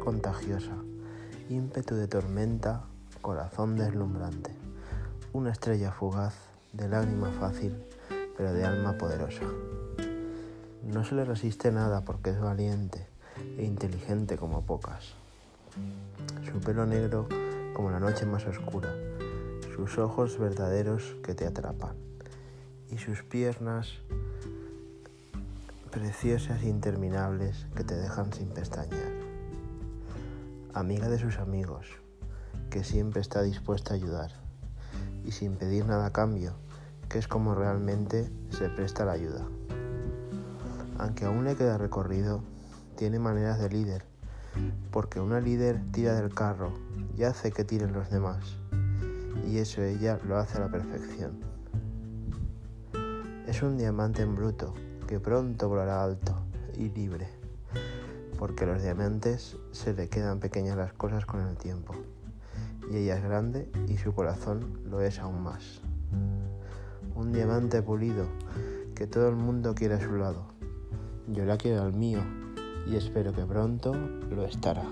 contagiosa, ímpetu de tormenta, corazón deslumbrante, una estrella fugaz de lágrima fácil, pero de alma poderosa. No se le resiste nada porque es valiente e inteligente como pocas. Su pelo negro como la noche más oscura, sus ojos verdaderos que te atrapan y sus piernas preciosas e interminables que te dejan sin pestañear. Amiga de sus amigos, que siempre está dispuesta a ayudar y sin pedir nada a cambio, que es como realmente se presta la ayuda. Aunque aún le queda recorrido, tiene maneras de líder, porque una líder tira del carro y hace que tiren los demás, y eso ella lo hace a la perfección. Es un diamante en bruto que pronto volará alto y libre, porque los diamantes se le quedan pequeñas las cosas con el tiempo, y ella es grande y su corazón lo es aún más. Un diamante pulido que todo el mundo quiere a su lado. Yo la quiero al mío y espero que pronto lo estará.